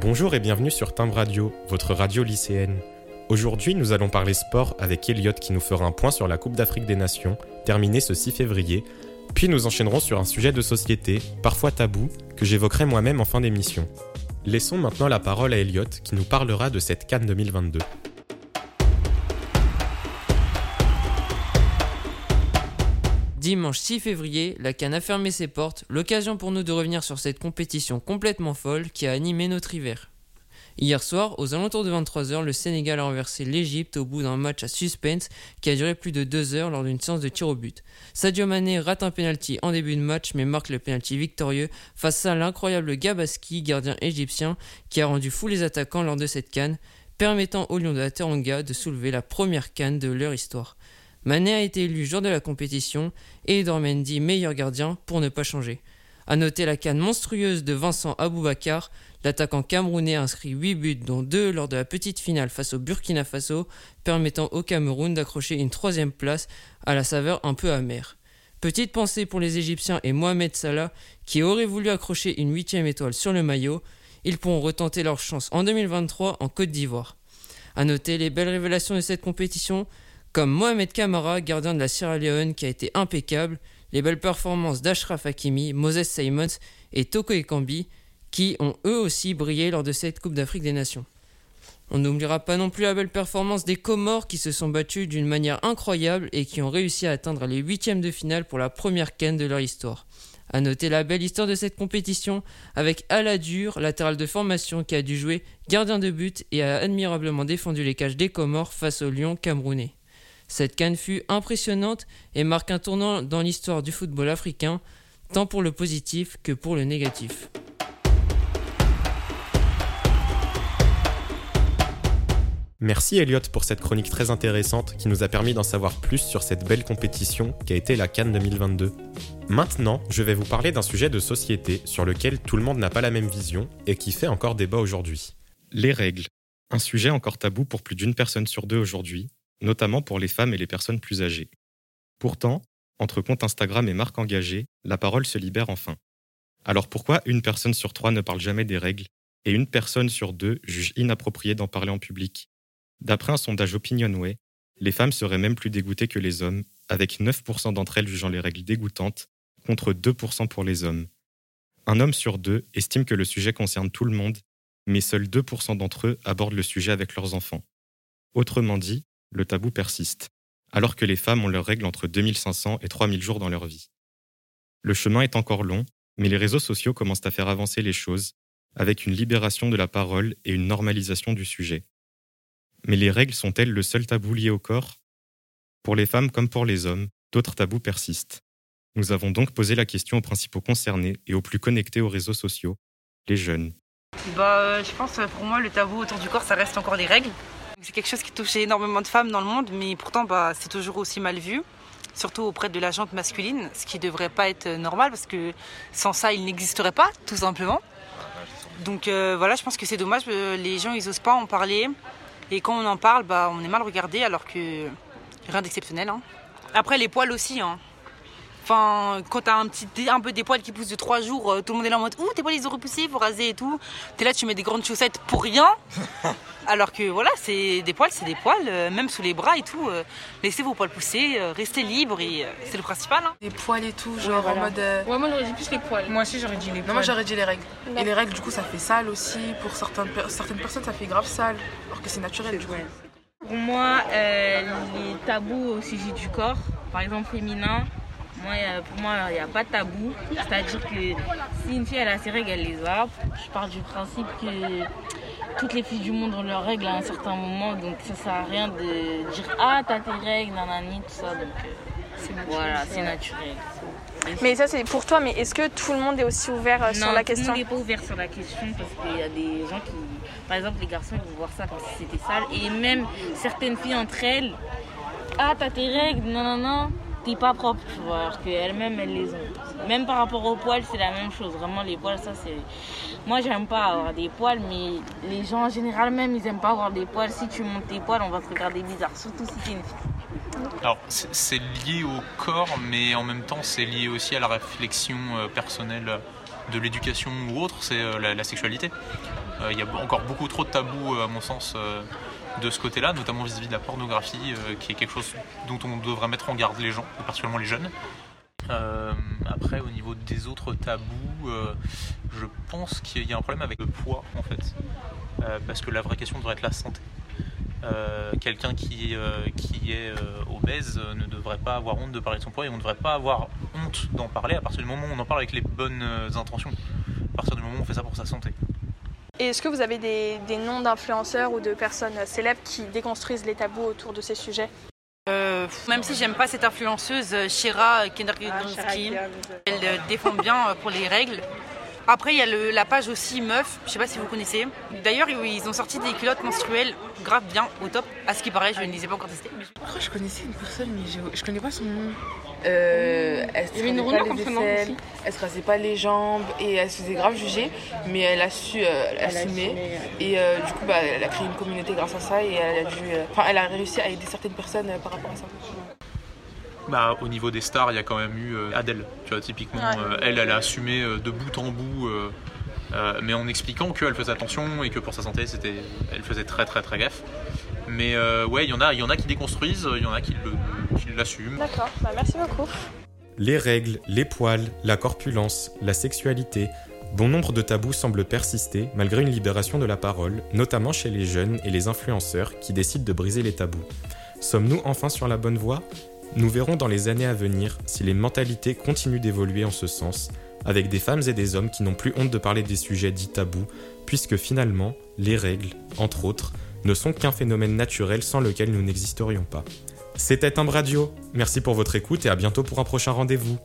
Bonjour et bienvenue sur Timbre Radio, votre radio lycéenne. Aujourd'hui, nous allons parler sport avec Elliot qui nous fera un point sur la Coupe d'Afrique des Nations, terminée ce 6 février, puis nous enchaînerons sur un sujet de société, parfois tabou, que j'évoquerai moi-même en fin d'émission. Laissons maintenant la parole à Elliot qui nous parlera de cette Cannes 2022. Dimanche 6 février, la Cannes a fermé ses portes, l'occasion pour nous de revenir sur cette compétition complètement folle qui a animé notre hiver. Hier soir, aux alentours de 23h, le Sénégal a renversé l'Égypte au bout d'un match à suspense qui a duré plus de deux heures lors d'une séance de tir au but. Sadio Mané rate un penalty en début de match mais marque le penalty victorieux face à l'incroyable Gabaski, gardien égyptien, qui a rendu fou les attaquants lors de cette canne, permettant aux Lions de la Teranga de soulever la première canne de leur histoire. Mané a été élu joueur de la compétition et Dormendi meilleur gardien pour ne pas changer. A noter la canne monstrueuse de Vincent Aboubakar, l'attaquant camerounais inscrit 8 buts dont 2 lors de la petite finale face au Burkina Faso, permettant au Cameroun d'accrocher une troisième place à la saveur un peu amère. Petite pensée pour les Égyptiens et Mohamed Salah qui auraient voulu accrocher une huitième étoile sur le maillot. Ils pourront retenter leur chance en 2023 en Côte d'Ivoire. A noter les belles révélations de cette compétition, comme Mohamed Kamara, gardien de la Sierra Leone, qui a été impeccable, les belles performances d'Ashraf Hakimi, Moses Simons et Toko Ekambi, qui ont eux aussi brillé lors de cette Coupe d'Afrique des Nations. On n'oubliera pas non plus la belle performance des Comores qui se sont battus d'une manière incroyable et qui ont réussi à atteindre les huitièmes de finale pour la première canne de leur histoire. A noter la belle histoire de cette compétition avec Aladur, latéral de formation qui a dû jouer gardien de but et a admirablement défendu les cages des Comores face au Lion camerounais. Cette canne fut impressionnante et marque un tournant dans l'histoire du football africain, tant pour le positif que pour le négatif. Merci Elliot pour cette chronique très intéressante qui nous a permis d'en savoir plus sur cette belle compétition qui a été la Cannes 2022. Maintenant, je vais vous parler d'un sujet de société sur lequel tout le monde n'a pas la même vision et qui fait encore débat aujourd'hui. Les règles. Un sujet encore tabou pour plus d'une personne sur deux aujourd'hui, notamment pour les femmes et les personnes plus âgées. Pourtant, entre compte Instagram et marques engagées, la parole se libère enfin. Alors pourquoi une personne sur trois ne parle jamais des règles et une personne sur deux juge inapproprié d'en parler en public? D'après un sondage Opinionway, les femmes seraient même plus dégoûtées que les hommes, avec 9% d'entre elles jugeant les règles dégoûtantes, contre 2% pour les hommes. Un homme sur deux estime que le sujet concerne tout le monde, mais seuls 2% d'entre eux abordent le sujet avec leurs enfants. Autrement dit, le tabou persiste, alors que les femmes ont leurs règles entre 2500 et 3000 jours dans leur vie. Le chemin est encore long, mais les réseaux sociaux commencent à faire avancer les choses, avec une libération de la parole et une normalisation du sujet. Mais les règles sont-elles le seul tabou lié au corps? Pour les femmes comme pour les hommes, d'autres tabous persistent. Nous avons donc posé la question aux principaux concernés et aux plus connectés aux réseaux sociaux, les jeunes. Bah, euh, je pense pour moi le tabou autour du corps, ça reste encore les règles. C'est quelque chose qui touche énormément de femmes dans le monde, mais pourtant bah, c'est toujours aussi mal vu, surtout auprès de la jante masculine, ce qui ne devrait pas être normal parce que sans ça il n'existerait pas, tout simplement. Donc euh, voilà, je pense que c'est dommage, euh, les gens ils osent pas en parler. Et quand on en parle, bah, on est mal regardé alors que rien d'exceptionnel. Hein. Après, les poils aussi. Hein. Enfin, quand t'as un petit, un peu des poils qui poussent de 3 jours, euh, tout le monde est là en mode Ouh, tes poils ils ont repoussé, faut raser et tout. T'es là, tu mets des grandes chaussettes pour rien. Alors que voilà, c'est des poils, c'est des poils, euh, même sous les bras et tout. Euh, laissez vos poils pousser, restez libres et c'est le principal. Hein. Des poils et tout, genre en mode. Ouais, moi j'aurais dit plus les poils. Moi aussi j'aurais dit les poils. Non, moi j'aurais dit les règles. Et les règles, du coup, ça fait sale aussi. Pour certaines, certaines personnes, ça fait grave sale. Alors que c'est naturel, du coup. Pour moi, les tabous au sujet du corps, par exemple féminin, moi, pour moi, il n'y a pas de tabou. C'est-à-dire que si une fille elle a ses règles, elle les a. Je pars du principe que toutes les filles du monde ont leurs règles à un certain moment. Donc ça sert à rien de dire Ah, t'as tes règles, nanani, tout ça. Donc euh, voilà, c'est naturel. Mais ça, c'est pour toi, mais est-ce que tout le monde est aussi ouvert euh, sur la question Non, tout le monde n'est pas ouvert sur la question parce qu'il y a des gens qui. Par exemple, les garçons, ils vont voir ça comme si c'était sale. Et même certaines filles entre elles Ah, t'as tes règles, non, non, non t'es pas propre, tu vois, alors qu'elles-mêmes, elles les ont. Même par rapport aux poils, c'est la même chose. Vraiment, les poils, ça, c'est. Moi, j'aime pas avoir des poils, mais les gens en général, même, ils aiment pas avoir des poils. Si tu montes tes poils, on va te regarder bizarre, surtout si t'es une fille. Alors, c'est lié au corps, mais en même temps, c'est lié aussi à la réflexion euh, personnelle de l'éducation ou autre, c'est euh, la, sexualité. Il y a encore beaucoup trop de tabous, à mon sens, de ce côté-là, notamment vis-à-vis de la pornographie, qui est quelque chose dont on devrait mettre en garde les gens, particulièrement les jeunes. après, au niveau des autres tabous, je pense qu'il y a un problème avec le poids, en fait. parce que la vraie question devrait être la santé. Euh, quelqu'un qui, euh, qui est euh, obèse ne devrait pas avoir honte de parler de son poids et on ne devrait pas avoir honte d'en parler à partir du moment où on en parle avec les bonnes intentions, à partir du moment où on fait ça pour sa santé. Et est-ce que vous avez des, des noms d'influenceurs ou de personnes célèbres qui déconstruisent les tabous autour de ces sujets même si j'aime pas cette influenceuse, Shira Kendrick, elle défend bien pour les règles. Après, il y a la page aussi Meuf, je sais pas si vous connaissez. D'ailleurs, ils ont sorti des culottes menstruelles grave bien, au top. À ce qui paraît, je ne les ai pas encore testées. Je je connaissais une personne, mais je, je connais pas son nom. Euh, elle se une pas les aisselles, elle se rasait pas les jambes et elle se faisait grave juger, mais elle a su euh, assumer. Et euh, du coup, bah, elle a créé une communauté grâce à ça et elle a, dû, elle a réussi à aider certaines personnes par rapport à ça. Bah, au niveau des stars, il y a quand même eu euh, Adèle. Tu vois, typiquement, euh, elle, elle a assumé euh, de bout en bout, mais en expliquant qu'elle faisait attention et que pour sa santé, c'était, elle faisait très très très gaffe. Mais ouais, il y en a, il y en a qui déconstruisent, il y en a qui, l'assument. D'accord, bah, merci beaucoup. Les règles, les poils, la corpulence, la sexualité, bon nombre de tabous semblent persister malgré une libération de la parole, notamment chez les jeunes et les influenceurs qui décident de briser les tabous. Sommes-nous enfin sur la bonne voie? Nous verrons dans les années à venir si les mentalités continuent d'évoluer en ce sens, avec des femmes et des hommes qui n'ont plus honte de parler des sujets dits tabous, puisque finalement, les règles, entre autres, ne sont qu'un phénomène naturel sans lequel nous n'existerions pas. C'était un radio, merci pour votre écoute et à bientôt pour un prochain rendez-vous.